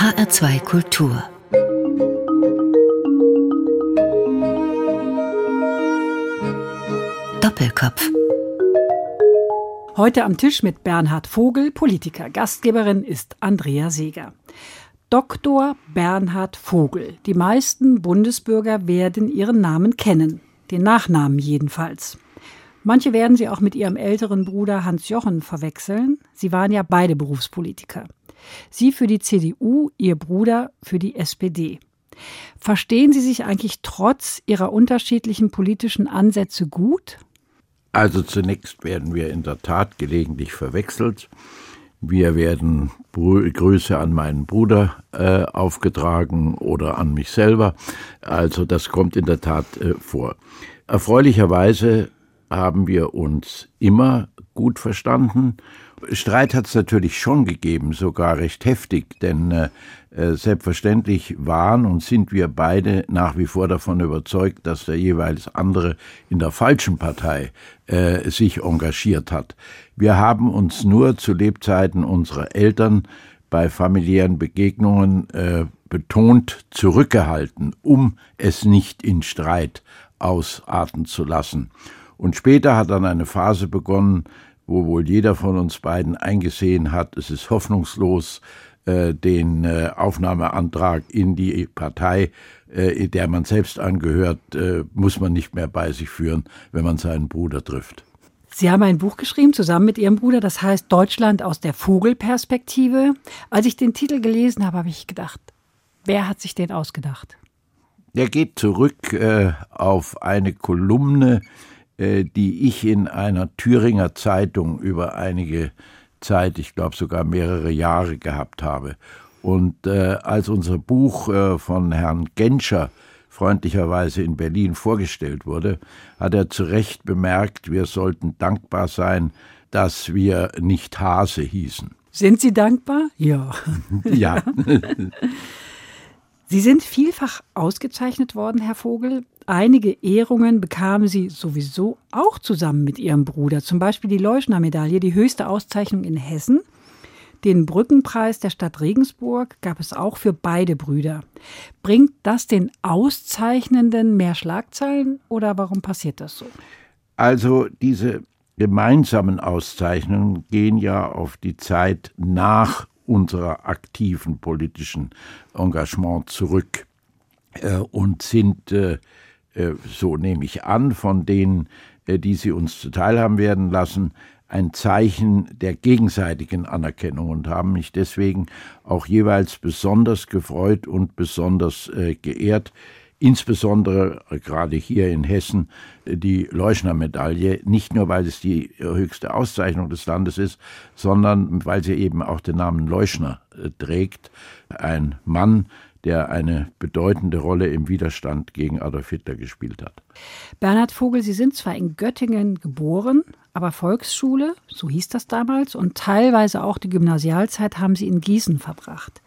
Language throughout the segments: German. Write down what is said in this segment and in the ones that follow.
HR2 Kultur Doppelkopf Heute am Tisch mit Bernhard Vogel, Politiker. Gastgeberin ist Andrea Seeger. Dr. Bernhard Vogel. Die meisten Bundesbürger werden ihren Namen kennen. Den Nachnamen jedenfalls. Manche werden sie auch mit ihrem älteren Bruder Hans Jochen verwechseln. Sie waren ja beide Berufspolitiker. Sie für die CDU, ihr Bruder für die SPD. Verstehen Sie sich eigentlich trotz Ihrer unterschiedlichen politischen Ansätze gut? Also zunächst werden wir in der Tat gelegentlich verwechselt. Wir werden Grüße an meinen Bruder äh, aufgetragen oder an mich selber. Also das kommt in der Tat äh, vor. Erfreulicherweise haben wir uns immer gut verstanden. Streit hat es natürlich schon gegeben, sogar recht heftig, denn äh, äh, selbstverständlich waren und sind wir beide nach wie vor davon überzeugt, dass der jeweils andere in der falschen Partei äh, sich engagiert hat. Wir haben uns nur zu Lebzeiten unserer Eltern bei familiären Begegnungen äh, betont zurückgehalten, um es nicht in Streit ausarten zu lassen. Und später hat dann eine Phase begonnen, wo wohl jeder von uns beiden eingesehen hat, es ist hoffnungslos, äh, den äh, Aufnahmeantrag in die Partei, äh, der man selbst angehört, muss man nicht mehr bei sich führen, wenn man seinen Bruder trifft. Sie haben ein Buch geschrieben zusammen mit Ihrem Bruder, das heißt Deutschland aus der Vogelperspektive. Als ich den Titel gelesen habe, habe ich gedacht, wer hat sich den ausgedacht? Der geht zurück äh, auf eine Kolumne, die ich in einer Thüringer Zeitung über einige Zeit, ich glaube sogar mehrere Jahre gehabt habe. Und äh, als unser Buch äh, von Herrn Genscher freundlicherweise in Berlin vorgestellt wurde, hat er zu Recht bemerkt, wir sollten dankbar sein, dass wir nicht Hase hießen. Sind Sie dankbar? Ja. ja. Sie sind vielfach ausgezeichnet worden, Herr Vogel. Einige Ehrungen bekamen Sie sowieso auch zusammen mit Ihrem Bruder. Zum Beispiel die Leuschner-Medaille, die höchste Auszeichnung in Hessen. Den Brückenpreis der Stadt Regensburg gab es auch für beide Brüder. Bringt das den Auszeichnenden mehr Schlagzeilen oder warum passiert das so? Also diese gemeinsamen Auszeichnungen gehen ja auf die Zeit nach unserer aktiven politischen Engagement zurück äh, und sind, äh, so nehme ich an, von denen, die sie uns zuteil haben werden lassen, ein Zeichen der gegenseitigen Anerkennung und haben mich deswegen auch jeweils besonders gefreut und besonders äh, geehrt, insbesondere gerade hier in Hessen die Leuschner-Medaille, nicht nur weil es die höchste Auszeichnung des Landes ist, sondern weil sie eben auch den Namen Leuschner äh, trägt. Ein Mann, der eine bedeutende Rolle im Widerstand gegen Adolf Hitler gespielt hat. Bernhard Vogel, Sie sind zwar in Göttingen geboren, aber Volksschule, so hieß das damals, und teilweise auch die Gymnasialzeit haben Sie in Gießen verbracht.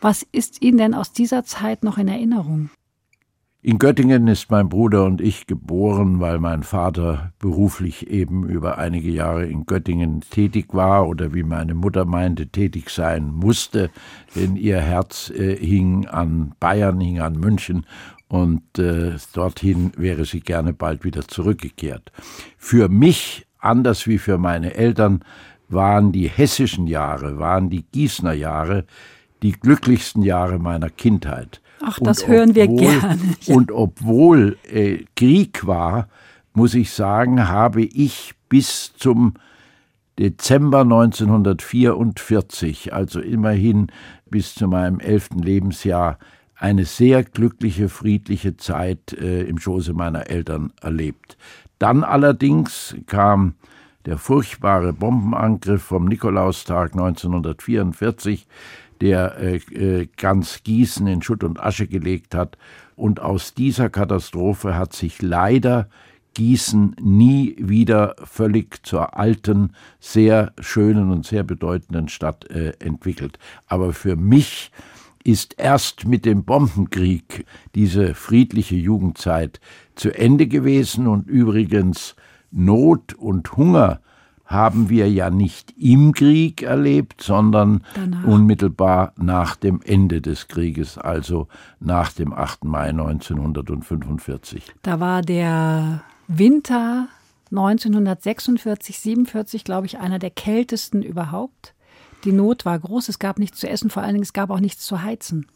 Was ist Ihnen denn aus dieser Zeit noch in Erinnerung? In Göttingen ist mein Bruder und ich geboren, weil mein Vater beruflich eben über einige Jahre in Göttingen tätig war oder wie meine Mutter meinte, tätig sein musste, denn ihr Herz äh, hing an Bayern, hing an München und äh, dorthin wäre sie gerne bald wieder zurückgekehrt. Für mich, anders wie für meine Eltern, waren die hessischen Jahre, waren die Gießener Jahre die glücklichsten Jahre meiner Kindheit. Ach, das und hören wir gerne. Und obwohl äh, Krieg war, muss ich sagen, habe ich bis zum Dezember 1944, also immerhin bis zu meinem elften Lebensjahr, eine sehr glückliche, friedliche Zeit äh, im Schoße meiner Eltern erlebt. Dann allerdings kam der furchtbare Bombenangriff vom Nikolaustag 1944, der äh, äh, ganz Gießen in Schutt und Asche gelegt hat. Und aus dieser Katastrophe hat sich leider Gießen nie wieder völlig zur alten, sehr schönen und sehr bedeutenden Stadt äh, entwickelt. Aber für mich ist erst mit dem Bombenkrieg diese friedliche Jugendzeit zu Ende gewesen und übrigens Not und Hunger haben wir ja nicht im Krieg erlebt, sondern Danach. unmittelbar nach dem Ende des Krieges, also nach dem 8. Mai 1945. Da war der Winter 1946, 47, glaube ich, einer der kältesten überhaupt. Die Not war groß, es gab nichts zu essen, vor allen Dingen es gab auch nichts zu heizen.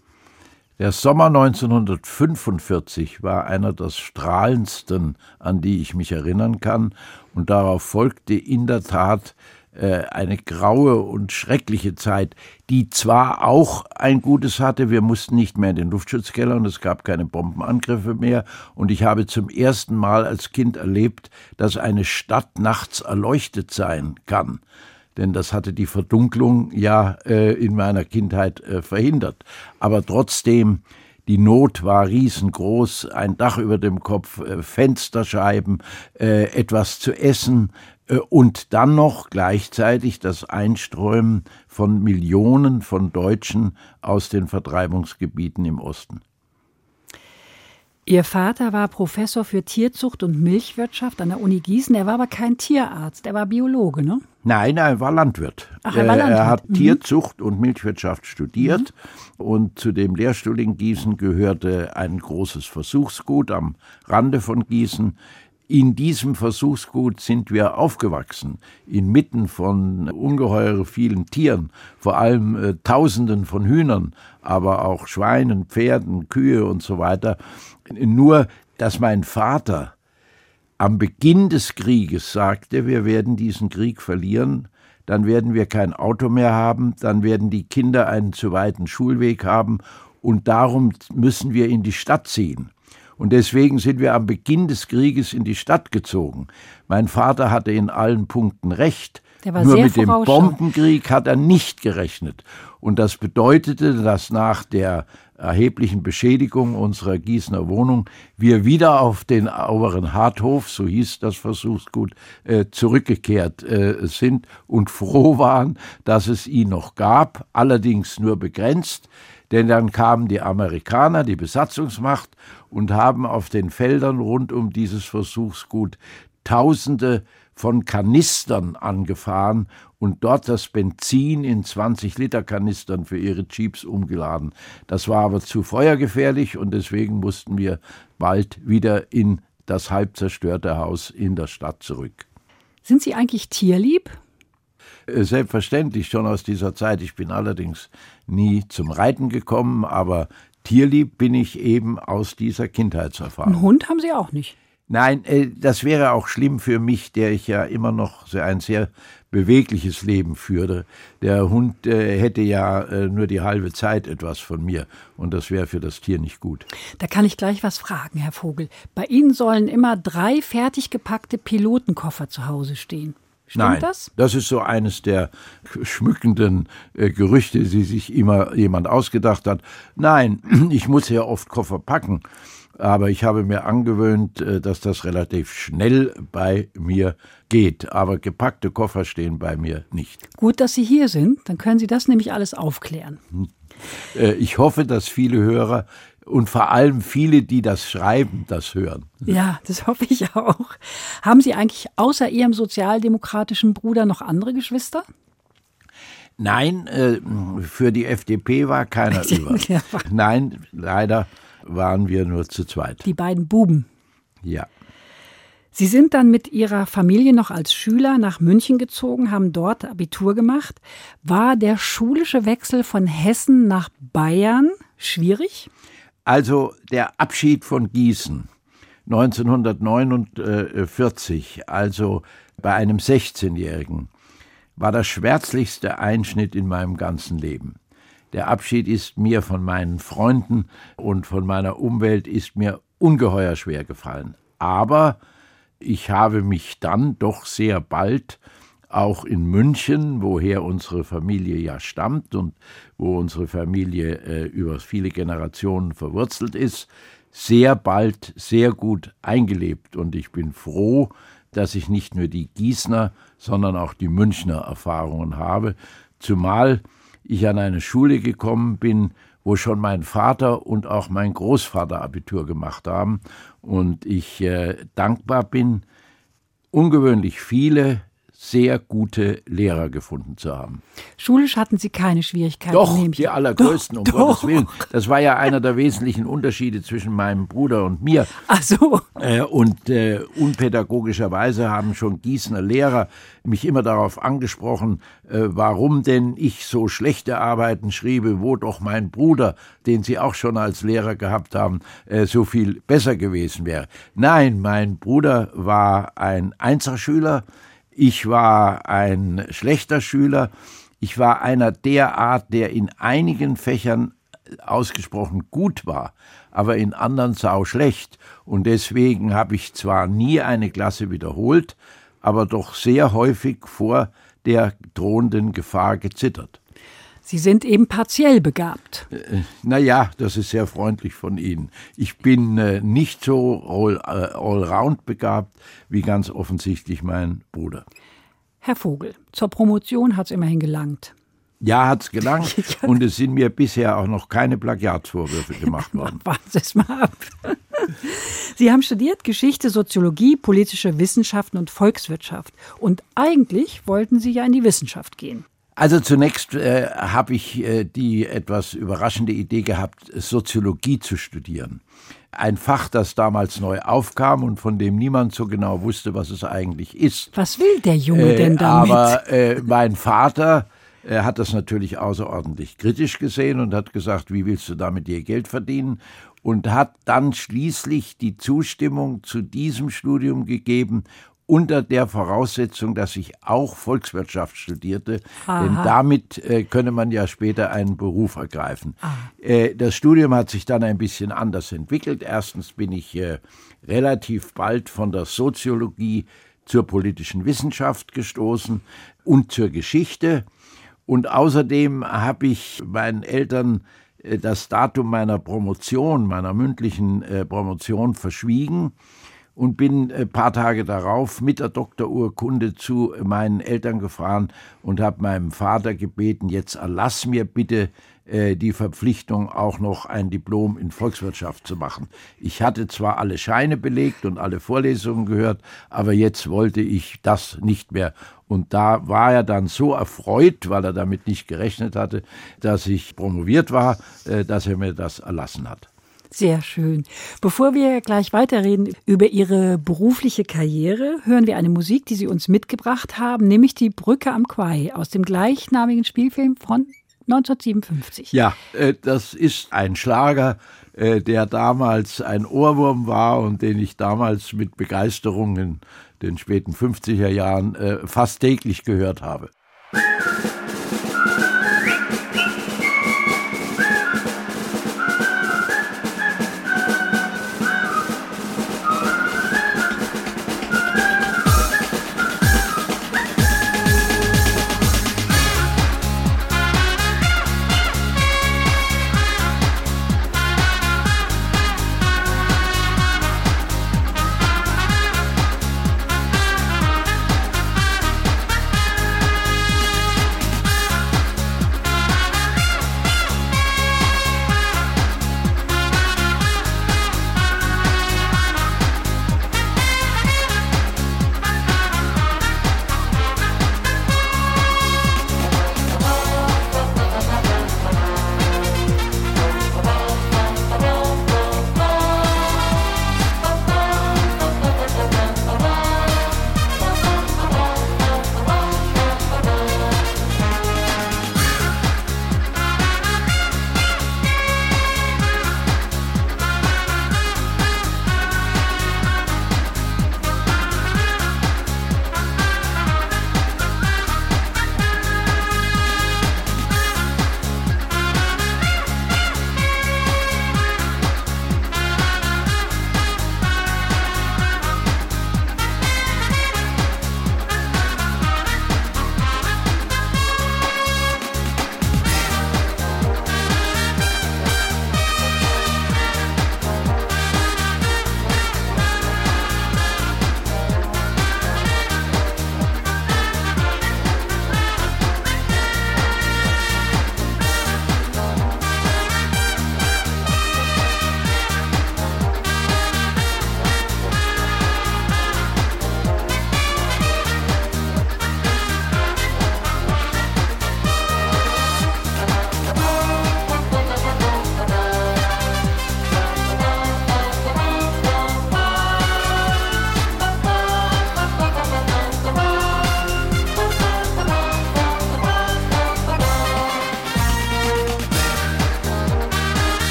Der Sommer 1945 war einer der strahlendsten, an die ich mich erinnern kann, und darauf folgte in der Tat äh, eine graue und schreckliche Zeit, die zwar auch ein Gutes hatte, wir mussten nicht mehr in den Luftschutzkeller und es gab keine Bombenangriffe mehr, und ich habe zum ersten Mal als Kind erlebt, dass eine Stadt nachts erleuchtet sein kann denn das hatte die Verdunklung ja äh, in meiner Kindheit äh, verhindert. Aber trotzdem, die Not war riesengroß, ein Dach über dem Kopf, äh, Fensterscheiben, äh, etwas zu essen äh, und dann noch gleichzeitig das Einströmen von Millionen von Deutschen aus den Vertreibungsgebieten im Osten. Ihr Vater war Professor für Tierzucht und Milchwirtschaft an der Uni Gießen. Er war aber kein Tierarzt, er war Biologe, ne? Nein, er war Landwirt. Ach, er, war Landwirt. er hat mhm. Tierzucht und Milchwirtschaft studiert mhm. und zu dem Lehrstuhl in Gießen gehörte ein großes Versuchsgut am Rande von Gießen. In diesem Versuchsgut sind wir aufgewachsen, inmitten von ungeheuer vielen Tieren, vor allem äh, Tausenden von Hühnern, aber auch Schweinen, Pferden, Kühe und so weiter. Nur, dass mein Vater am Beginn des Krieges sagte, wir werden diesen Krieg verlieren, dann werden wir kein Auto mehr haben, dann werden die Kinder einen zu weiten Schulweg haben und darum müssen wir in die Stadt ziehen. Und deswegen sind wir am Beginn des Krieges in die Stadt gezogen. Mein Vater hatte in allen Punkten recht. Nur mit dem Bombenkrieg hat er nicht gerechnet. Und das bedeutete, dass nach der erheblichen Beschädigung unserer Gießener Wohnung. Wir wieder auf den oberen Harthof, so hieß das Versuchsgut, äh, zurückgekehrt äh, sind und froh waren, dass es ihn noch gab, allerdings nur begrenzt, denn dann kamen die Amerikaner, die Besatzungsmacht, und haben auf den Feldern rund um dieses Versuchsgut Tausende von Kanistern angefahren und dort das Benzin in 20 Liter Kanistern für ihre Jeeps umgeladen. Das war aber zu feuergefährlich und deswegen mussten wir bald wieder in das halb zerstörte Haus in der Stadt zurück. Sind Sie eigentlich tierlieb? Äh, selbstverständlich schon aus dieser Zeit. Ich bin allerdings nie zum Reiten gekommen, aber tierlieb bin ich eben aus dieser Kindheitserfahrung. Einen Hund haben Sie auch nicht? Nein, äh, das wäre auch schlimm für mich, der ich ja immer noch so ein sehr bewegliches Leben führe. Der Hund äh, hätte ja äh, nur die halbe Zeit etwas von mir und das wäre für das Tier nicht gut. Da kann ich gleich was fragen, Herr Vogel. Bei Ihnen sollen immer drei fertig gepackte Pilotenkoffer zu Hause stehen. Stimmt Nein, das? Das ist so eines der schmückenden äh, Gerüchte, die sich immer jemand ausgedacht hat. Nein, ich muss ja oft Koffer packen aber ich habe mir angewöhnt, äh, dass das relativ schnell bei mir geht. Aber gepackte Koffer stehen bei mir nicht. Gut, dass Sie hier sind, dann können Sie das nämlich alles aufklären. Hm. Äh, ich hoffe, dass viele Hörer und vor allem viele, die das schreiben, das hören. Ja, das hoffe ich auch. Haben Sie eigentlich außer Ihrem sozialdemokratischen Bruder noch andere Geschwister? Nein, äh, für die FDP war keiner über. Nein, leider waren wir nur zu zweit. Die beiden Buben. Ja. Sie sind dann mit Ihrer Familie noch als Schüler nach München gezogen, haben dort Abitur gemacht. War der schulische Wechsel von Hessen nach Bayern schwierig? Also der Abschied von Gießen 1949, also bei einem 16-Jährigen, war der schmerzlichste Einschnitt in meinem ganzen Leben. Der Abschied ist mir von meinen Freunden und von meiner Umwelt ist mir ungeheuer schwer gefallen. Aber ich habe mich dann doch sehr bald auch in München, woher unsere Familie ja stammt und wo unsere Familie äh, über viele Generationen verwurzelt ist, sehr bald sehr gut eingelebt. Und ich bin froh, dass ich nicht nur die Gießner, sondern auch die Münchner Erfahrungen habe, zumal ich an eine Schule gekommen bin, wo schon mein Vater und auch mein Großvater Abitur gemacht haben und ich äh, dankbar bin, ungewöhnlich viele sehr gute Lehrer gefunden zu haben. Schulisch hatten Sie keine Schwierigkeiten? Doch, die allergrößten, doch, um Gottes doch. Willen. Das war ja einer der wesentlichen Unterschiede zwischen meinem Bruder und mir. Ach so. Äh, und äh, unpädagogischerweise haben schon Gießener Lehrer mich immer darauf angesprochen, äh, warum denn ich so schlechte Arbeiten schriebe, wo doch mein Bruder, den sie auch schon als Lehrer gehabt haben, äh, so viel besser gewesen wäre. Nein, mein Bruder war ein Einzelschüler, ich war ein schlechter Schüler, ich war einer der Art, der in einigen Fächern ausgesprochen gut war, aber in anderen sau schlecht. Und deswegen habe ich zwar nie eine Klasse wiederholt, aber doch sehr häufig vor der drohenden Gefahr gezittert. Sie sind eben partiell begabt. Äh, naja, das ist sehr freundlich von Ihnen. Ich bin äh, nicht so all, äh, allround begabt wie ganz offensichtlich mein Bruder. Herr Vogel, zur Promotion hat es immerhin gelangt. Ja, hat es gelangt. Und es sind mir bisher auch noch keine Plagiatsvorwürfe gemacht worden. Warten Sie es mal ab. Sie haben studiert Geschichte, Soziologie, politische Wissenschaften und Volkswirtschaft. Und eigentlich wollten Sie ja in die Wissenschaft gehen. Also zunächst äh, habe ich äh, die etwas überraschende Idee gehabt, Soziologie zu studieren. Ein Fach, das damals neu aufkam und von dem niemand so genau wusste, was es eigentlich ist. Was will der Junge äh, denn damit? Aber äh, mein Vater er hat das natürlich außerordentlich kritisch gesehen und hat gesagt, wie willst du damit ihr Geld verdienen? Und hat dann schließlich die Zustimmung zu diesem Studium gegeben unter der Voraussetzung, dass ich auch Volkswirtschaft studierte, Aha. denn damit äh, könne man ja später einen Beruf ergreifen. Ah. Äh, das Studium hat sich dann ein bisschen anders entwickelt. Erstens bin ich äh, relativ bald von der Soziologie zur politischen Wissenschaft gestoßen und zur Geschichte. Und außerdem habe ich meinen Eltern äh, das Datum meiner Promotion, meiner mündlichen äh, Promotion verschwiegen und bin ein paar Tage darauf mit der Doktorurkunde zu meinen Eltern gefahren und habe meinem Vater gebeten, jetzt erlass mir bitte äh, die Verpflichtung, auch noch ein Diplom in Volkswirtschaft zu machen. Ich hatte zwar alle Scheine belegt und alle Vorlesungen gehört, aber jetzt wollte ich das nicht mehr. Und da war er dann so erfreut, weil er damit nicht gerechnet hatte, dass ich promoviert war, äh, dass er mir das erlassen hat. Sehr schön. Bevor wir gleich weiterreden über Ihre berufliche Karriere, hören wir eine Musik, die Sie uns mitgebracht haben, nämlich die Brücke am Quai aus dem gleichnamigen Spielfilm von 1957. Ja, äh, das ist ein Schlager, äh, der damals ein Ohrwurm war und den ich damals mit Begeisterung in den späten 50er Jahren äh, fast täglich gehört habe.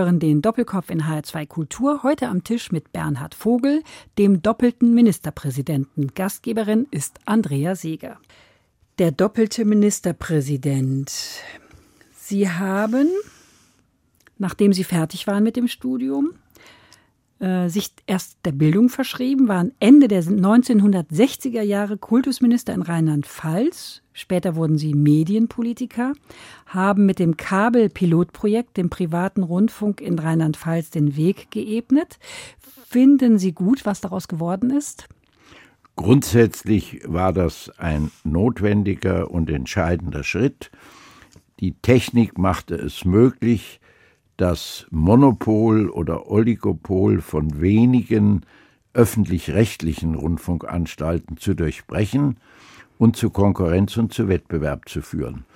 Hören den Doppelkopf in HR2 Kultur heute am Tisch mit Bernhard Vogel, dem doppelten Ministerpräsidenten. Gastgeberin ist Andrea Seeger. Der doppelte Ministerpräsident. Sie haben, nachdem Sie fertig waren mit dem Studium, äh, sich erst der Bildung verschrieben, waren Ende der 1960er Jahre Kultusminister in Rheinland-Pfalz. Später wurden sie Medienpolitiker, haben mit dem Kabelpilotprojekt dem privaten Rundfunk in Rheinland-Pfalz den Weg geebnet. Finden Sie gut, was daraus geworden ist? Grundsätzlich war das ein notwendiger und entscheidender Schritt. Die Technik machte es möglich, das Monopol oder Oligopol von wenigen öffentlich-rechtlichen Rundfunkanstalten zu durchbrechen und zu Konkurrenz und zu Wettbewerb zu führen.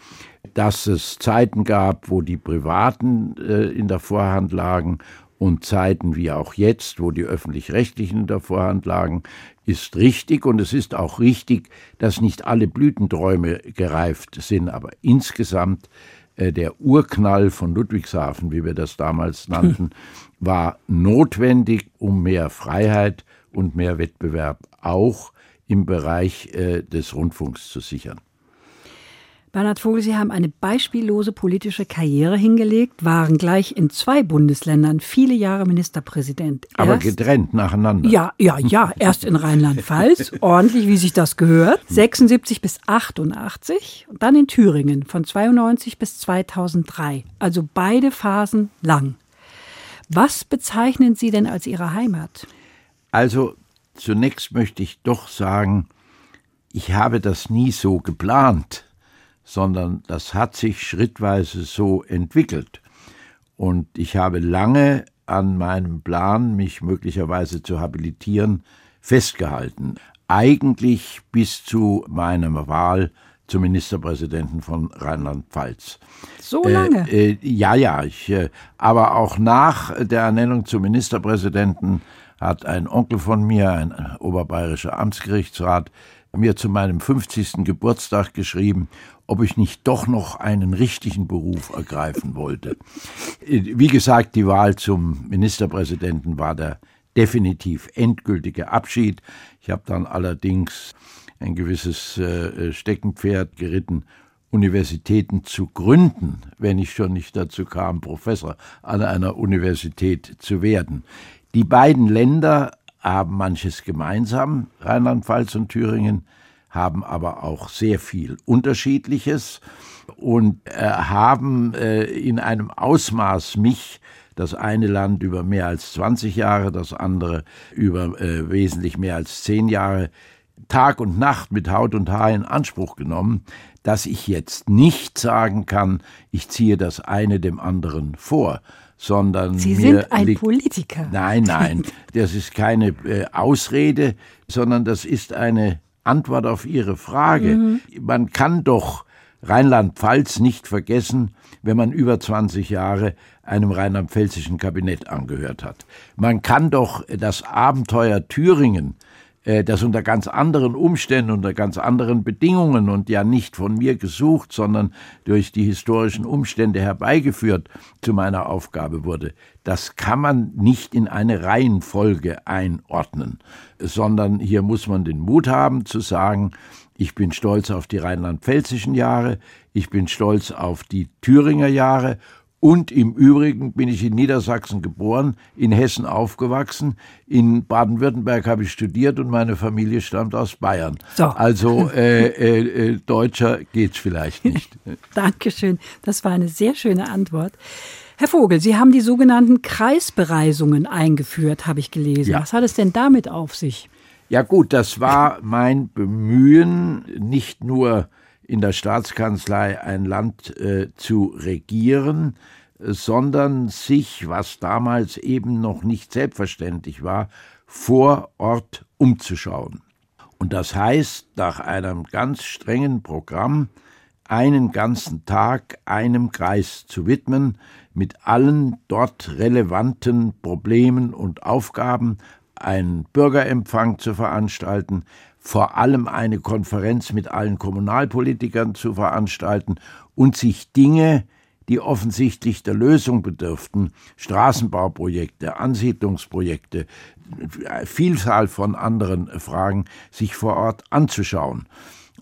Dass es Zeiten gab, wo die Privaten äh, in der Vorhand lagen und Zeiten wie auch jetzt, wo die öffentlich-rechtlichen in der Vorhand lagen, ist richtig und es ist auch richtig, dass nicht alle Blütenträume gereift sind, aber insgesamt äh, der Urknall von Ludwigshafen, wie wir das damals nannten, war notwendig, um mehr Freiheit und mehr Wettbewerb auch im Bereich äh, des Rundfunks zu sichern. Bernhard Vogel, Sie haben eine beispiellose politische Karriere hingelegt, waren gleich in zwei Bundesländern viele Jahre Ministerpräsident. Erst, Aber getrennt nacheinander. Ja, ja, ja. Erst in Rheinland-Pfalz, ordentlich, wie sich das gehört, 76 bis 88 und dann in Thüringen von 92 bis 2003. Also beide Phasen lang. Was bezeichnen Sie denn als Ihre Heimat? Also zunächst möchte ich doch sagen, ich habe das nie so geplant sondern das hat sich schrittweise so entwickelt. Und ich habe lange an meinem Plan, mich möglicherweise zu habilitieren, festgehalten. Eigentlich bis zu meiner Wahl zum Ministerpräsidenten von Rheinland-Pfalz. So lange? Äh, äh, ja, ja. Ich, äh, aber auch nach der Ernennung zum Ministerpräsidenten hat ein Onkel von mir, ein oberbayerischer Amtsgerichtsrat, mir zu meinem 50. Geburtstag geschrieben, ob ich nicht doch noch einen richtigen Beruf ergreifen wollte. Wie gesagt, die Wahl zum Ministerpräsidenten war der definitiv endgültige Abschied. Ich habe dann allerdings ein gewisses äh, Steckenpferd geritten, Universitäten zu gründen, wenn ich schon nicht dazu kam, Professor an einer Universität zu werden. Die beiden Länder haben manches gemeinsam, Rheinland-Pfalz und Thüringen, haben aber auch sehr viel Unterschiedliches und äh, haben äh, in einem Ausmaß mich das eine Land über mehr als 20 Jahre, das andere über äh, wesentlich mehr als zehn Jahre Tag und Nacht mit Haut und Haar in Anspruch genommen, dass ich jetzt nicht sagen kann, ich ziehe das eine dem anderen vor, sondern Sie sind ein Politiker. Nein, nein, das ist keine äh, Ausrede, sondern das ist eine Antwort auf Ihre Frage. Mhm. Man kann doch Rheinland-Pfalz nicht vergessen, wenn man über 20 Jahre einem rheinland-pfälzischen Kabinett angehört hat. Man kann doch das Abenteuer Thüringen das unter ganz anderen Umständen, unter ganz anderen Bedingungen und ja nicht von mir gesucht, sondern durch die historischen Umstände herbeigeführt zu meiner Aufgabe wurde. Das kann man nicht in eine Reihenfolge einordnen, sondern hier muss man den Mut haben zu sagen, ich bin stolz auf die rheinland-pfälzischen Jahre, ich bin stolz auf die Thüringer Jahre und im Übrigen bin ich in Niedersachsen geboren, in Hessen aufgewachsen, in Baden-Württemberg habe ich studiert und meine Familie stammt aus Bayern. So. Also äh, äh, äh, deutscher geht's vielleicht nicht. Dankeschön. Das war eine sehr schöne Antwort. Herr Vogel, Sie haben die sogenannten Kreisbereisungen eingeführt, habe ich gelesen. Ja. Was hat es denn damit auf sich? Ja gut, das war mein Bemühen, nicht nur in der Staatskanzlei ein Land äh, zu regieren, sondern sich, was damals eben noch nicht selbstverständlich war, vor Ort umzuschauen. Und das heißt, nach einem ganz strengen Programm einen ganzen Tag einem Kreis zu widmen, mit allen dort relevanten Problemen und Aufgaben, einen Bürgerempfang zu veranstalten, vor allem eine Konferenz mit allen Kommunalpolitikern zu veranstalten und sich Dinge, die offensichtlich der Lösung bedürften, Straßenbauprojekte, Ansiedlungsprojekte, Vielzahl von anderen Fragen, sich vor Ort anzuschauen.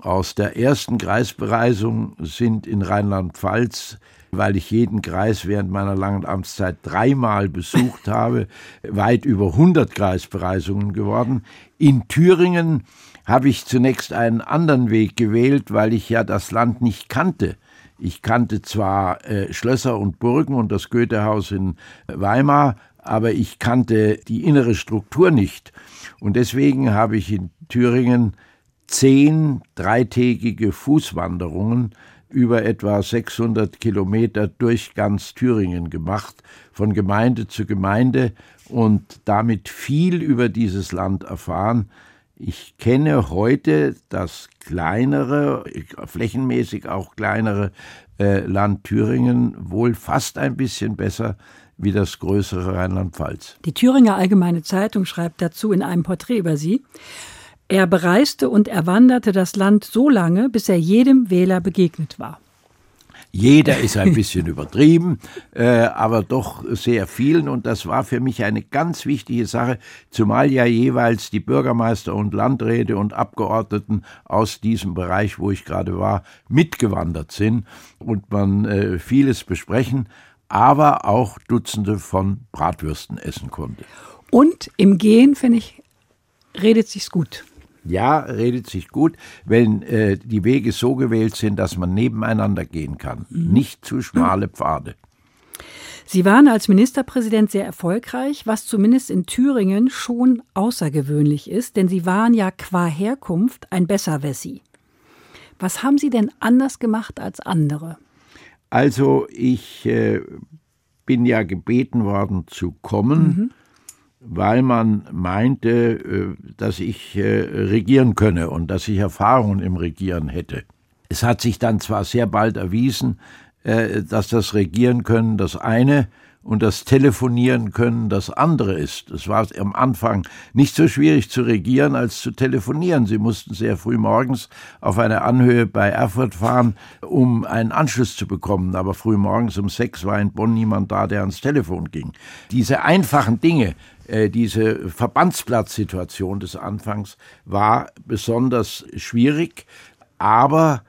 Aus der ersten Kreisbereisung sind in Rheinland-Pfalz weil ich jeden Kreis während meiner langen Amtszeit dreimal besucht habe, weit über 100 Kreisbereisungen geworden. In Thüringen habe ich zunächst einen anderen Weg gewählt, weil ich ja das Land nicht kannte. Ich kannte zwar äh, Schlösser und Burgen und das Goethehaus in Weimar, aber ich kannte die innere Struktur nicht. Und deswegen habe ich in Thüringen zehn dreitägige Fußwanderungen über etwa 600 Kilometer durch ganz Thüringen gemacht, von Gemeinde zu Gemeinde und damit viel über dieses Land erfahren. Ich kenne heute das kleinere, flächenmäßig auch kleinere äh, Land Thüringen wohl fast ein bisschen besser wie das größere Rheinland-Pfalz. Die Thüringer Allgemeine Zeitung schreibt dazu in einem Porträt über Sie. Er bereiste und erwanderte das Land so lange, bis er jedem Wähler begegnet war. Jeder ist ein bisschen übertrieben, äh, aber doch sehr vielen. Und das war für mich eine ganz wichtige Sache, zumal ja jeweils die Bürgermeister und Landräte und Abgeordneten aus diesem Bereich, wo ich gerade war, mitgewandert sind und man äh, vieles besprechen, aber auch Dutzende von Bratwürsten essen konnte. Und im Gehen, finde ich, redet sich's gut. Ja, redet sich gut, wenn äh, die Wege so gewählt sind, dass man nebeneinander gehen kann. Mhm. Nicht zu schmale Pfade. Sie waren als Ministerpräsident sehr erfolgreich, was zumindest in Thüringen schon außergewöhnlich ist, denn Sie waren ja qua Herkunft ein Besserwessi. Was haben Sie denn anders gemacht als andere? Also ich äh, bin ja gebeten worden zu kommen. Mhm weil man meinte, äh, dass ich äh, regieren könne und dass ich Erfahrungen im Regieren hätte. Es hat sich dann zwar sehr bald erwiesen, äh, dass das Regieren können das eine und das Telefonieren können das andere ist. Es war am Anfang nicht so schwierig zu regieren als zu telefonieren. Sie mussten sehr früh morgens auf eine Anhöhe bei Erfurt fahren, um einen Anschluss zu bekommen. Aber früh morgens um sechs war in Bonn niemand da, der ans Telefon ging. Diese einfachen Dinge äh, diese Verbandsplatzsituation des Anfangs war besonders schwierig, aber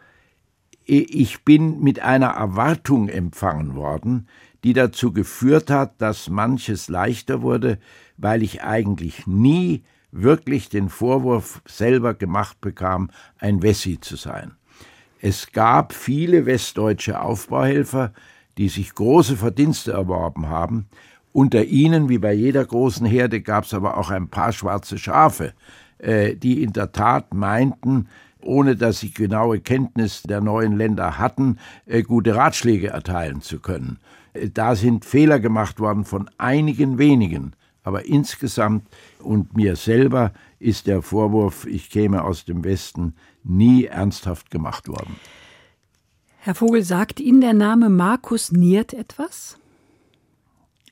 ich bin mit einer Erwartung empfangen worden, die dazu geführt hat, dass manches leichter wurde, weil ich eigentlich nie wirklich den Vorwurf selber gemacht bekam, ein Wessi zu sein. Es gab viele westdeutsche Aufbauhelfer, die sich große Verdienste erworben haben, unter ihnen, wie bei jeder großen Herde, gab es aber auch ein paar schwarze Schafe, äh, die in der Tat meinten, ohne dass sie genaue Kenntnis der neuen Länder hatten, äh, gute Ratschläge erteilen zu können. Äh, da sind Fehler gemacht worden von einigen wenigen, aber insgesamt und mir selber ist der Vorwurf, ich käme aus dem Westen, nie ernsthaft gemacht worden. Herr Vogel, sagt Ihnen der Name Markus Niert etwas?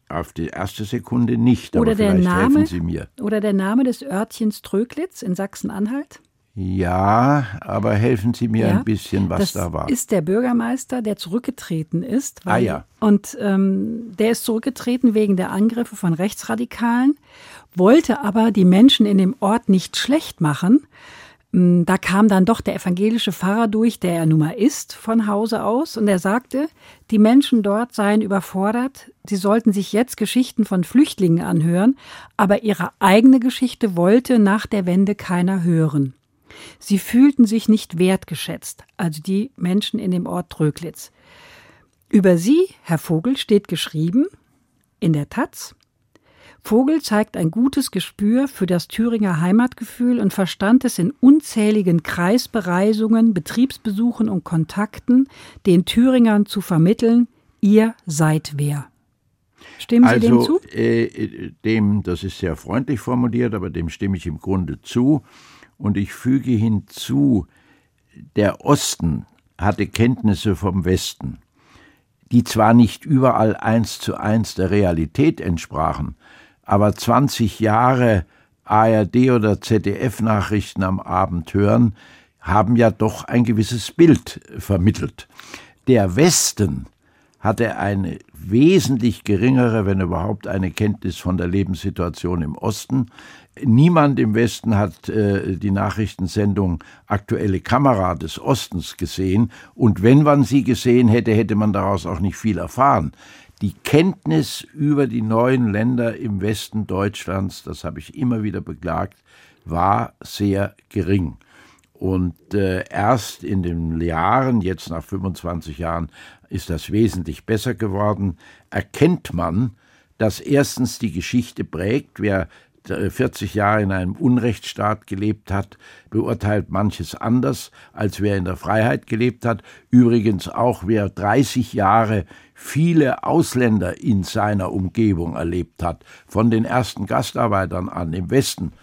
Auf die erste Sekunde nicht, oder aber der vielleicht Name, helfen Sie mir. Oder der Name des Örtchens Tröglitz in Sachsen-Anhalt? Ja, aber helfen Sie mir Ja, ein bisschen, was das da war. ist der Bürgermeister, der zurückgetreten ist. Ah, ja. Und ähm, der ist zurückgetreten wegen der Angriffe von Rechtsradikalen, wollte aber die Menschen in dem Ort nicht schlecht machen. Mm, Da kam dann doch der evangelische Pfarrer durch, der er nun mal ist von Hause aus, und er sagte, die Menschen dort seien überfordert, sie sollten sich jetzt Geschichten von Flüchtlingen anhören, aber ihre eigene Geschichte wollte nach der Wende keiner hören. Sie fühlten sich nicht wertgeschätzt, also die Menschen in dem Ort Tröglitz. Über sie, Herr Vogel, steht geschrieben in der Taz. Vogel zeigt ein gutes Gespür für das Thüringer Heimatgefühl und verstand es in unzähligen Kreisbereisungen, Betriebsbesuchen und Kontakten, den Thüringern zu vermitteln, ihr seid wer. Stimmen Sie dem also zu? äh, dem, das ist sehr freundlich formuliert, aber dem stimme ich im Grunde zu. Und ich füge hinzu, der Osten hatte Kenntnisse vom Westen, die zwar nicht überall eins zu eins der Realität entsprachen, aber 20 Jahre ARD oder ZDF-Nachrichten am Abend hören, haben ja doch ein gewisses Bild vermittelt. Der Westen hat er eine wesentlich geringere, wenn überhaupt, eine Kenntnis von der Lebenssituation im Osten. Niemand im Westen hat äh, die Nachrichtensendung Aktuelle Kamera des Ostens gesehen. Und wenn man sie gesehen hätte, hätte man daraus auch nicht viel erfahren. Die Kenntnis über die neuen Länder im Westen Deutschlands, das habe ich immer wieder beklagt, war sehr gering. Und äh, erst in den Jahren, jetzt nach 25 Jahren, ist das wesentlich besser geworden. Erkennt man, dass erstens die Geschichte prägt. Wer 40 Jahre in einem Unrechtsstaat gelebt hat, beurteilt manches anders, als wer in der Freiheit gelebt hat. Übrigens auch wer 30 Jahre viele Ausländer in seiner Umgebung erlebt hat, von den ersten Gastarbeitern an im Westen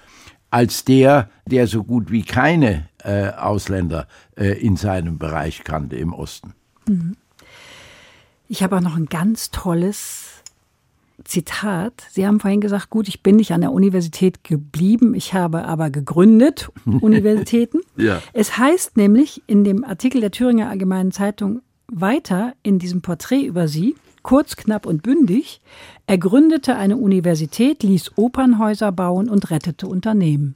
als der, der so gut wie keine äh, Ausländer äh, in seinem Bereich kannte im Osten. Mhm. Ich habe auch noch ein ganz tolles Zitat. Sie haben vorhin gesagt, gut, ich bin nicht an der Universität geblieben, ich habe aber gegründet Universitäten. ja. Es heißt nämlich in dem Artikel der Thüringer Allgemeinen Zeitung weiter in diesem Porträt über Sie, kurz, knapp und bündig, er gründete eine Universität, ließ Opernhäuser bauen und rettete Unternehmen.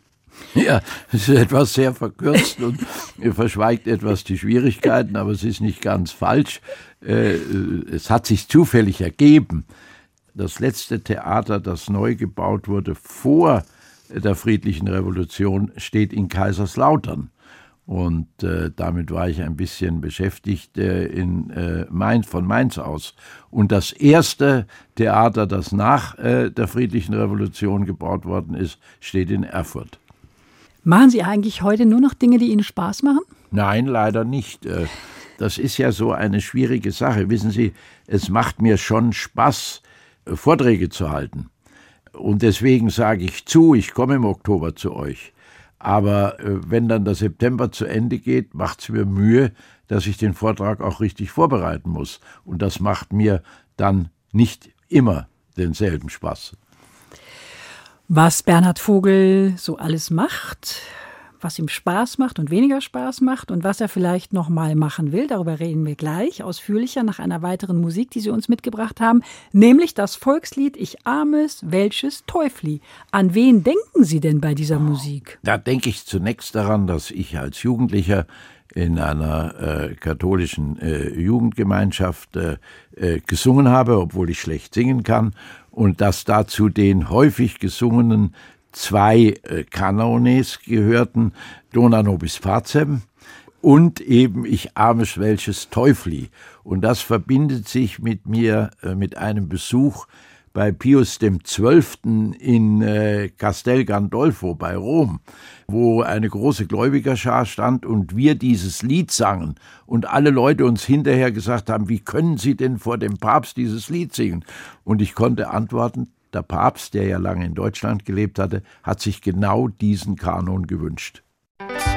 Ja, es ist etwas sehr verkürzt und verschweigt etwas die Schwierigkeiten, aber es ist nicht ganz falsch. Äh, es hat sich zufällig ergeben. Das letzte Theater, das neu gebaut wurde vor der friedlichen Revolution, steht in Kaiserslautern. Und äh, damit war ich ein bisschen beschäftigt äh, in äh, Mainz, von Mainz aus. Und das erste Theater, das nach äh, der friedlichen Revolution gebaut worden ist, steht in Erfurt. Machen Sie eigentlich heute nur noch Dinge, die Ihnen Spaß machen? Nein, leider nicht. Äh, das ist ja so eine schwierige Sache. Wissen Sie, es macht mir schon Spaß, Vorträge zu halten. Und deswegen sage ich zu, ich komme im Oktober zu euch. Aber äh, wenn dann der September zu Ende geht, macht es mir Mühe, dass ich den Vortrag auch richtig vorbereiten muss. Und das macht mir dann nicht immer denselben Spaß. Was Bernhard Vogel so alles macht, was ihm Spaß macht und weniger Spaß macht und was er vielleicht noch mal machen will. Darüber reden wir gleich ausführlicher nach einer weiteren Musik, die Sie uns mitgebracht haben, nämlich das Volkslied Ich armes welches Teufli. An wen denken Sie denn bei dieser Musik? Da denke ich zunächst daran, dass ich als Jugendlicher in einer äh, katholischen äh, Jugendgemeinschaft äh, äh gesungen habe, obwohl ich schlecht singen kann, und dass dazu den häufig gesungenen zwei äh, Kanones gehörten, Dona nobis pacem und eben Ich armes welches Teufli. Und das verbindet sich mit mir äh, mit einem Besuch bei Pius XII. in äh, Castel Gandolfo bei Rom, wo eine große Gläubigerschar stand und wir dieses Lied sangen und alle Leute uns hinterher gesagt haben, wie können Sie denn vor dem Papst dieses Lied singen? Und ich konnte antworten, der Papst, der ja lange in Deutschland gelebt hatte, hat sich genau diesen Kanon gewünscht. denn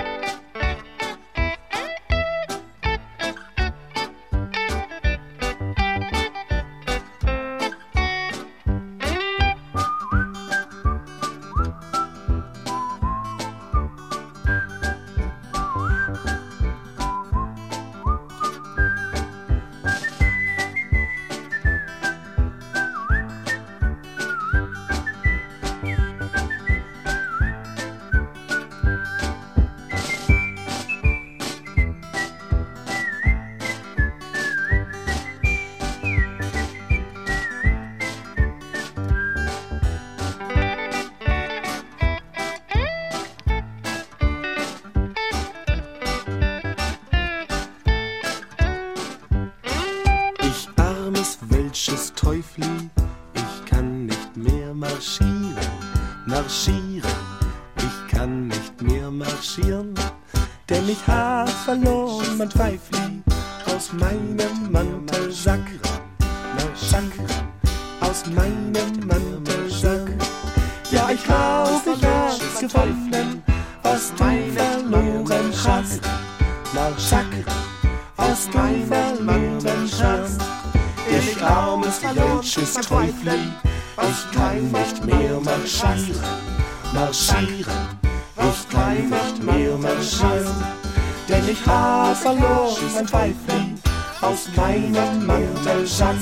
ich habe verloren mein Pfeifli aus meinem Mantelsack.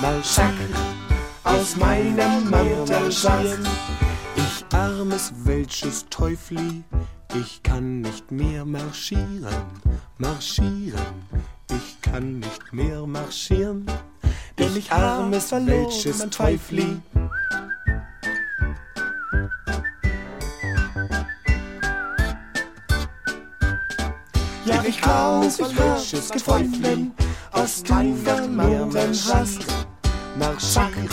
Mal Sack aus meinem Mantelsack. Ich armes welches Teufli, ich kann nicht mehr marschieren, marschieren. Ich kann nicht mehr marschieren, denn ich armes welches Teufli. Ich glaub, ich welches gefunden, was du verloren hast. Marschieren,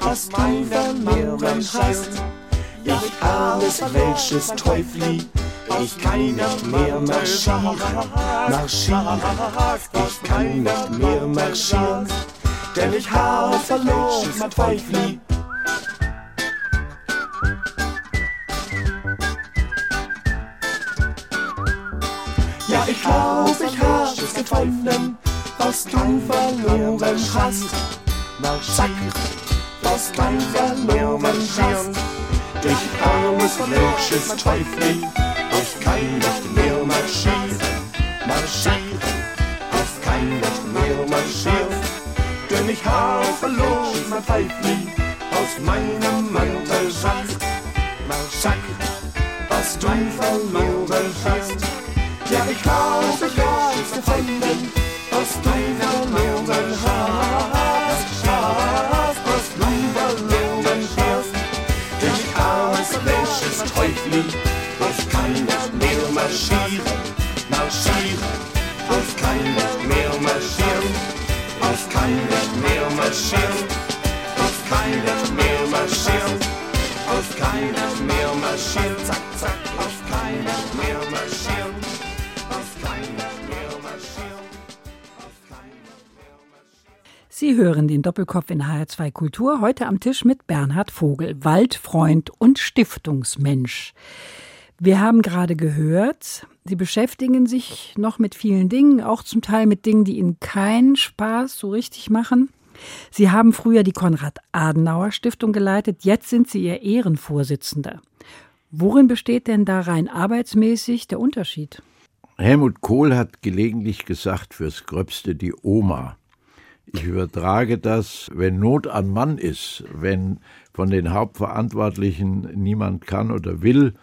was du verloren hast. Ich armes welches Teufli, ich kann nicht mehr marschieren, marschieren. Ich kann nicht mehr marschieren, denn ich habe verloren mein Teufli. Gefunden, was du verloren hast. Marschieren, was du verloren hast. Ich armes welches Teufli, ich kann nicht mehr marschieren, marschieren, ich kann nicht mehr marschieren, denn ich habe verloren mein Teufli aus meinem Mantelsack. Marschieren, was du verloren hast. Ja, ich glaub, ich es gefunden, was du verloren hast, was du verloren hast. Denn ich armes welches Teufli, ich kann nicht mehr marschieren, marschieren. Ich kann nicht mehr marschieren, ich kann nicht mehr marschieren, ich kann nicht mehr marschieren, ich kann nicht mehr marschieren, zack, zack, ich kann nicht mehr marschieren, Sie hören den Doppelkopf in HR2 Kultur, heute am Tisch mit Bernhard Vogel, Waldfreund und Stiftungsmensch. Wir haben gerade gehört, Sie beschäftigen sich noch mit vielen Dingen, auch zum Teil mit Dingen, die Ihnen keinen Spaß so richtig machen. Sie haben früher die Konrad-Adenauer-Stiftung geleitet, jetzt sind Sie ihr Ehrenvorsitzender. Worin besteht denn da rein arbeitsmäßig der Unterschied? Helmut Kohl hat gelegentlich gesagt, fürs Gröbste die Oma. Ich übertrage das, wenn Not an Mann ist, wenn von den Hauptverantwortlichen niemand kann oder will,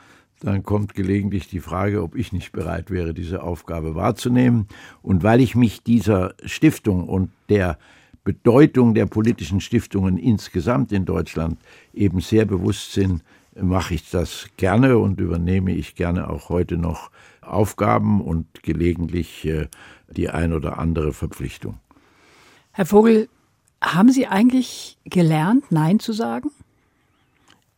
dann kommt gelegentlich die Frage, ob ich nicht bereit wäre, diese Aufgabe wahrzunehmen. Und weil ich mich dieser Stiftung und der Bedeutung der politischen Stiftungen insgesamt in Deutschland eben sehr bewusst bin, mache ich das gerne und übernehme ich gerne auch heute noch Aufgaben und gelegentlich äh, die ein oder andere Verpflichtung. Herr Vogel, haben Sie eigentlich gelernt, Nein zu sagen?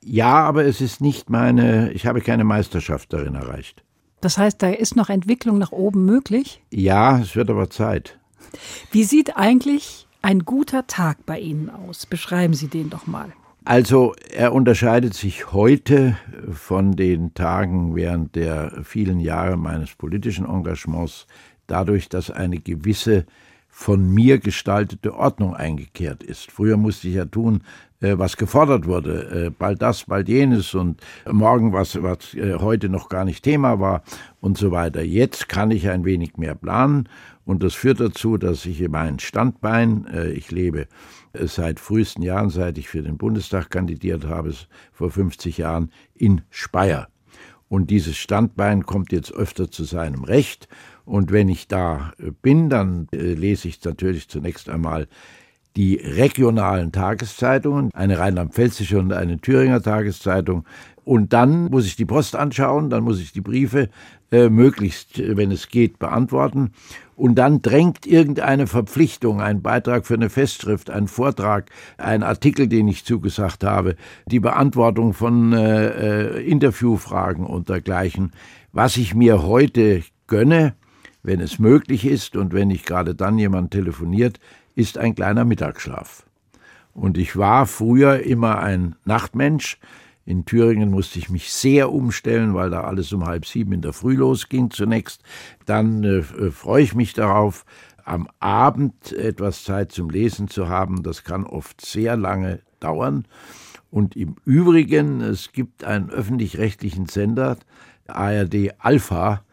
Ja, aber es ist nicht meine, ich habe keine Meisterschaft darin erreicht. Das heißt, da ist noch Entwicklung nach oben möglich? Ja, es wird aber Zeit. Wie sieht eigentlich ein guter Tag bei Ihnen aus? Beschreiben Sie den doch mal. Also er unterscheidet sich heute von den Tagen während der vielen Jahre meines politischen Engagements dadurch, dass eine gewisse von mir gestaltete Ordnung eingekehrt ist. Früher musste ich ja tun, äh, was gefordert wurde, äh, bald das, bald jenes und morgen was, was äh, heute noch gar nicht Thema war und so weiter. Jetzt kann ich ein wenig mehr planen und das führt dazu, dass ich mein Standbein, ich lebe seit frühesten Jahren, seit ich für den Bundestag kandidiert habe, vor 50 Jahren, in Speyer. Und dieses Standbein kommt jetzt öfter zu seinem Recht. Und wenn ich da bin, dann lese ich natürlich zunächst einmal die regionalen Tageszeitungen, eine rheinland-pfälzische und eine Thüringer Tageszeitung. Und dann muss ich die Post anschauen, dann muss ich die Briefe äh, möglichst, wenn es geht, beantworten. Und dann drängt irgendeine Verpflichtung, ein Beitrag für eine Festschrift, ein Vortrag, ein Artikel, den ich zugesagt habe, die Beantwortung von äh, Interviewfragen und dergleichen, was ich mir heute gönne, wenn es möglich ist und wenn nicht gerade dann jemand telefoniert, ist ein kleiner Mittagsschlaf. Und ich war früher immer ein Nachtmensch. In Thüringen musste ich mich sehr umstellen, weil da alles um halb sieben in der Früh losging zunächst. Dann äh, freue ich mich darauf, am Abend etwas Zeit zum Lesen zu haben. Das kann oft sehr lange dauern. Und im Übrigen, es gibt einen öffentlich-rechtlichen Sender, ARD Alpha,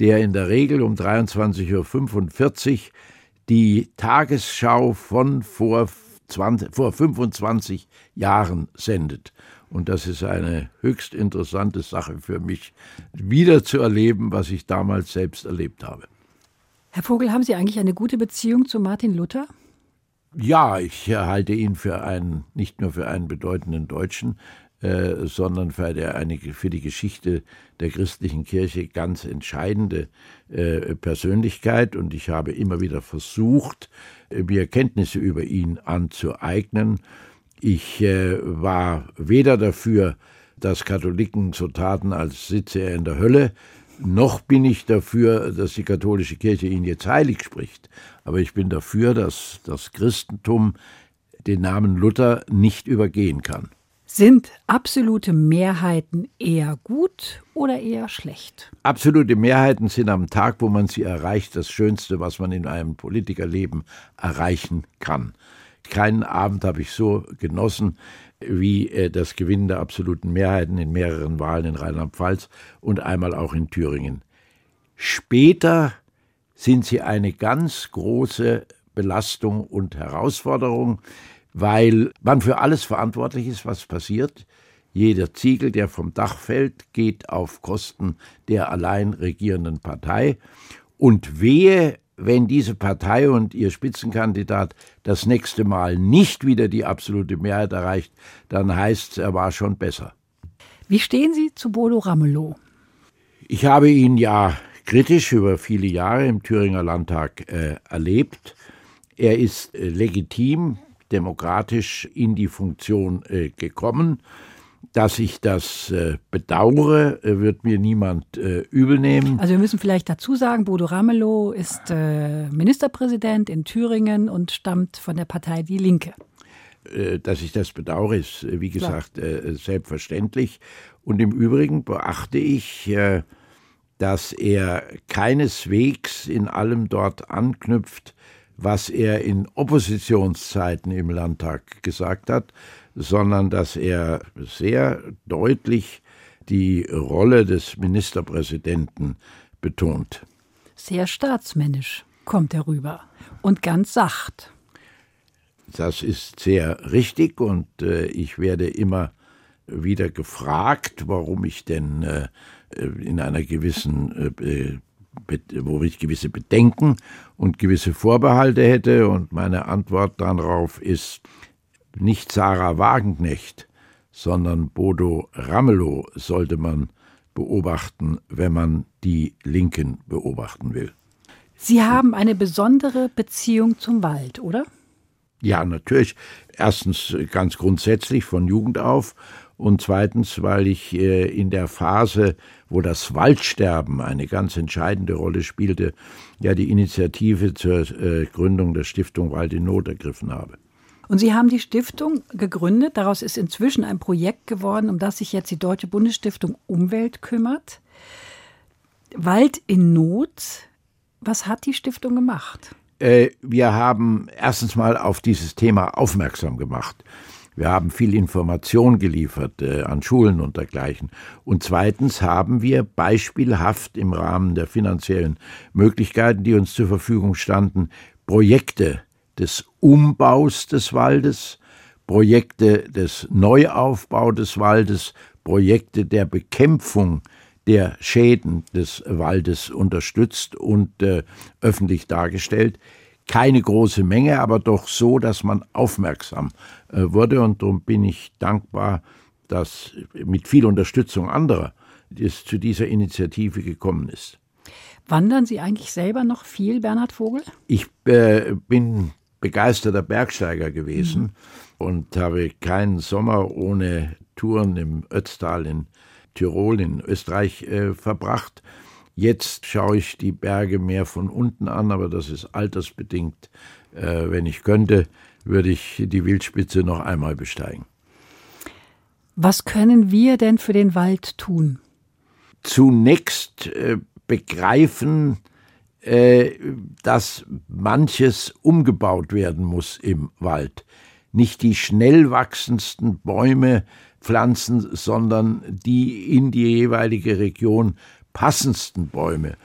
der in der Regel um 23.45 Uhr die Tagesschau von vor, 20, vor 25 Jahren sendet. Und das ist eine höchst interessante Sache für mich, wieder zu erleben, was ich damals selbst erlebt habe. Herr Vogel, haben Sie eigentlich eine gute Beziehung zu Martin Luther? Ja, ich halte ihn für einen, nicht nur für einen bedeutenden Deutschen, äh, sondern für, der, eine, für die Geschichte der christlichen Kirche ganz entscheidende äh, Persönlichkeit. Und ich habe immer wieder versucht, mir Kenntnisse über ihn anzueignen. Ich äh, war weder dafür, dass Katholiken so taten, als sitze er in der Hölle, noch bin ich dafür, dass die katholische Kirche ihn jetzt heilig spricht. Aber ich bin dafür, dass das Christentum den Namen Luther nicht übergehen kann. Sind absolute Mehrheiten eher gut oder eher schlecht? Absolute Mehrheiten sind am Tag, wo man sie erreicht, das Schönste, was man in einem Politikerleben erreichen kann. Keinen Abend habe ich so genossen wie äh, das Gewinnen der absoluten Mehrheiten in mehreren Wahlen in Rheinland-Pfalz und einmal auch in Thüringen. Später sind sie eine ganz große Belastung und Herausforderung, weil man für alles verantwortlich ist, was passiert. Jeder Ziegel, der vom Dach fällt, geht auf Kosten der allein regierenden Partei. Und wehe, wenn diese Partei und ihr Spitzenkandidat das nächste Mal nicht wieder die absolute Mehrheit erreicht, dann heißt es, er war schon besser. Wie stehen Sie zu Bodo Ramelow? Ich habe ihn ja kritisch über viele Jahre im Thüringer Landtag äh, erlebt. Er ist äh, legitim, demokratisch in die Funktion äh, gekommen. Dass ich das äh, bedauere, äh, wird mir niemand äh, übel nehmen. Also wir müssen vielleicht dazu sagen, Bodo Ramelow ist äh, Ministerpräsident in Thüringen und stammt von der Partei Die Linke. Dass ich das bedauere, ist, wie gesagt, Klar. selbstverständlich. Und im Übrigen beachte ich, dass er keineswegs in allem dort anknüpft, was er in Oppositionszeiten im Landtag gesagt hat, sondern dass er sehr deutlich die Rolle des Ministerpräsidenten betont. Sehr staatsmännisch kommt er rüber und ganz sacht. Das ist sehr richtig und äh, ich werde immer wieder gefragt, warum ich denn äh, in einer gewissen, äh, wo ich gewisse Bedenken und gewisse Vorbehalte hätte und meine Antwort darauf ist, nicht Sarah Wagenknecht, sondern Bodo Ramelow sollte man beobachten, wenn man die Linken beobachten will. Sie haben eine besondere Beziehung zum Wald, oder? Ja, natürlich. Erstens ganz grundsätzlich von Jugend auf und zweitens, weil ich äh, in der Phase, wo das Waldsterben eine ganz entscheidende Rolle spielte, ja die Initiative zur äh, Gründung der Stiftung Wald in Not ergriffen habe. Und Sie haben die Stiftung gegründet. Daraus ist inzwischen ein Projekt geworden, um das sich jetzt die Deutsche Bundesstiftung Umwelt kümmert. Wald in Not. Was hat die Stiftung gemacht? Äh, wir haben erstens mal auf dieses Thema aufmerksam gemacht. Wir haben viel Information geliefert äh, an Schulen und dergleichen. Und zweitens haben wir beispielhaft im Rahmen der finanziellen Möglichkeiten, die uns zur Verfügung standen, Projekte des Umbaus des Waldes, Projekte des Neuaufbau des Waldes, Projekte der Bekämpfung der Schäden des Waldes unterstützt und äh, öffentlich dargestellt. Keine große Menge, aber doch so, dass man aufmerksam äh, wurde. Und darum bin ich dankbar, dass mit viel Unterstützung anderer es zu dieser Initiative gekommen ist. Wandern Sie eigentlich selber noch viel, Bernhard Vogel? Ich äh, bin begeisterter Bergsteiger gewesen mhm. und habe keinen Sommer ohne Touren im Ötztal in Tirol in Österreich äh, verbracht. Jetzt schaue ich die Berge mehr von unten an, aber das ist altersbedingt. Äh, wenn ich könnte, würde ich die Wildspitze noch einmal besteigen. Was können wir denn für den Wald tun? Zunächst äh, begreifen, äh, dass manches umgebaut werden muss im Wald. Nicht die schnell wachsendsten Bäume pflanzen, sondern die in die jeweilige Region passendsten Bäume.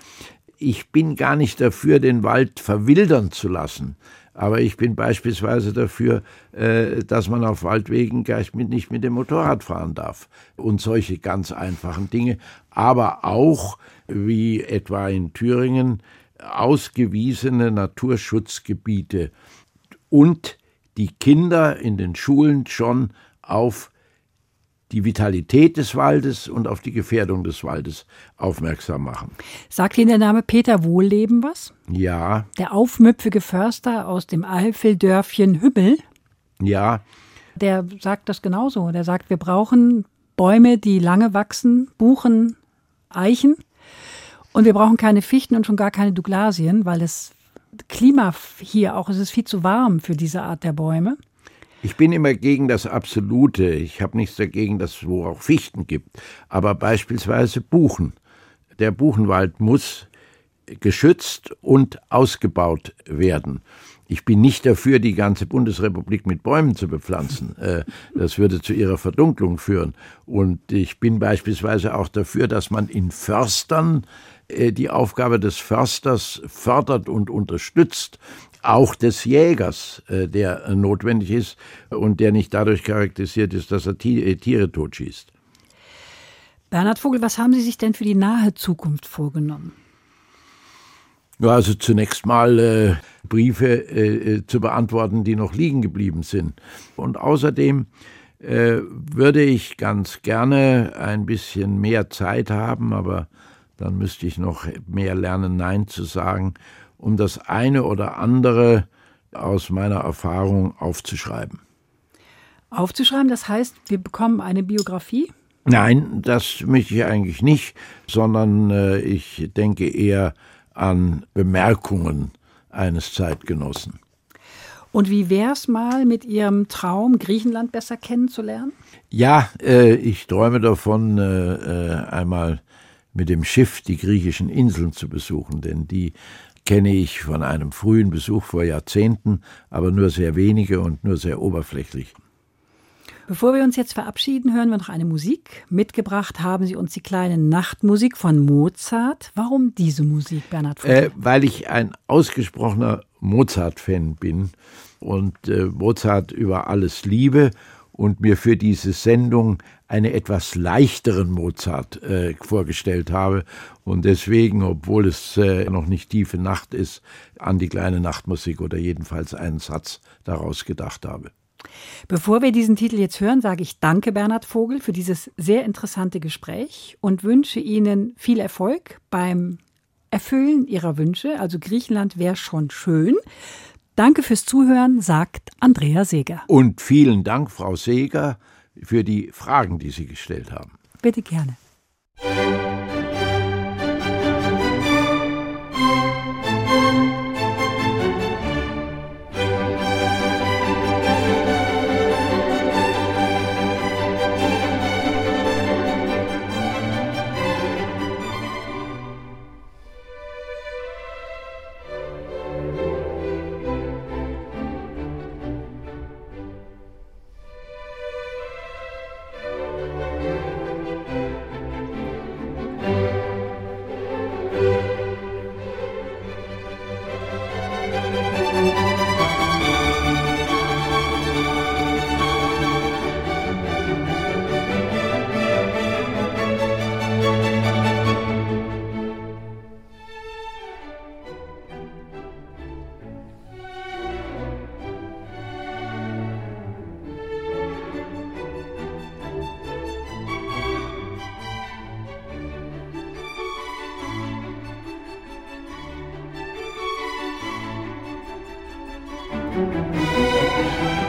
ich bin gar nicht dafür, den Wald verwildern zu lassen. Aber ich bin beispielsweise dafür, äh, dass man auf Waldwegen gleich mit, nicht mit dem Motorrad fahren darf. Und solche ganz einfachen Dinge. Aber auch, wie etwa in Thüringen, ausgewiesene Naturschutzgebiete und die Kinder in den Schulen schon auf die Vitalität des Waldes und auf die Gefährdung des Waldes aufmerksam machen. Sagt Ihnen der Name Peter Wohlleben was? Ja. Der aufmüpfige Förster aus dem Eifeldörfchen Hübbel? Ja. Der sagt das genauso. Der sagt, wir brauchen Bäume, die lange wachsen, Buchen, Eichen. Und wir brauchen keine Fichten und schon gar keine Douglasien, weil das Klima hier auch, es ist viel zu warm für diese Art der Bäume. Ich bin immer gegen das Absolute. Ich habe nichts dagegen, dass es wo auch Fichten gibt. Aber beispielsweise Buchen. Der Buchenwald muss geschützt und ausgebaut werden. Ich bin nicht dafür, die ganze Bundesrepublik mit Bäumen zu bepflanzen. Äh, das würde zu ihrer Verdunklung führen. Und ich bin beispielsweise auch dafür, dass man in Förstern äh, die Aufgabe des Försters fördert und unterstützt auch des Jägers, äh, der notwendig ist und der nicht dadurch charakterisiert ist, dass er äh, Tiere totschießt. Bernhard Vogel, was haben Sie sich denn für die nahe Zukunft vorgenommen? Ja, also zunächst mal äh, Briefe äh, zu beantworten, die noch liegen geblieben sind. Und außerdem äh, würde ich ganz gerne ein bisschen mehr Zeit haben, aber dann müsste ich noch mehr lernen, Nein zu sagen um das eine oder andere aus meiner Erfahrung aufzuschreiben. Aufzuschreiben, das heißt, wir bekommen eine Biografie? Nein, das möchte ich eigentlich nicht, sondern äh, ich denke eher an Bemerkungen eines Zeitgenossen. Und wie wäre es mal mit Ihrem Traum, Griechenland besser kennenzulernen? Ja, äh, ich träume davon, äh, äh einmal mit dem Schiff die griechischen Inseln zu besuchen, denn die kenne ich von einem frühen Besuch vor Jahrzehnten, aber nur sehr wenige und nur sehr oberflächlich. Bevor wir uns jetzt verabschieden, hören wir noch eine Musik. Mitgebracht haben Sie uns die kleine Nachtmusik von Mozart. Warum diese Musik, Bernhard? Äh, weil ich ein ausgesprochener Mozart-Fan bin und äh, Mozart über alles liebe und mir für diese Sendung einen etwas leichteren Mozart äh, vorgestellt habe und deswegen, obwohl es äh, noch nicht tiefe Nacht ist, an die kleine Nachtmusik oder jedenfalls einen Satz daraus gedacht habe. Bevor wir diesen Titel jetzt hören, sage ich Danke, Bernhard Vogel, für dieses sehr interessante Gespräch und wünsche Ihnen viel Erfolg beim Erfüllen Ihrer Wünsche. Also Griechenland wäre schon schön. Danke fürs Zuhören, sagt Andrea Seeger. Und vielen Dank, Frau Seeger, für die Fragen, die Sie gestellt haben. Bitte gerne. Música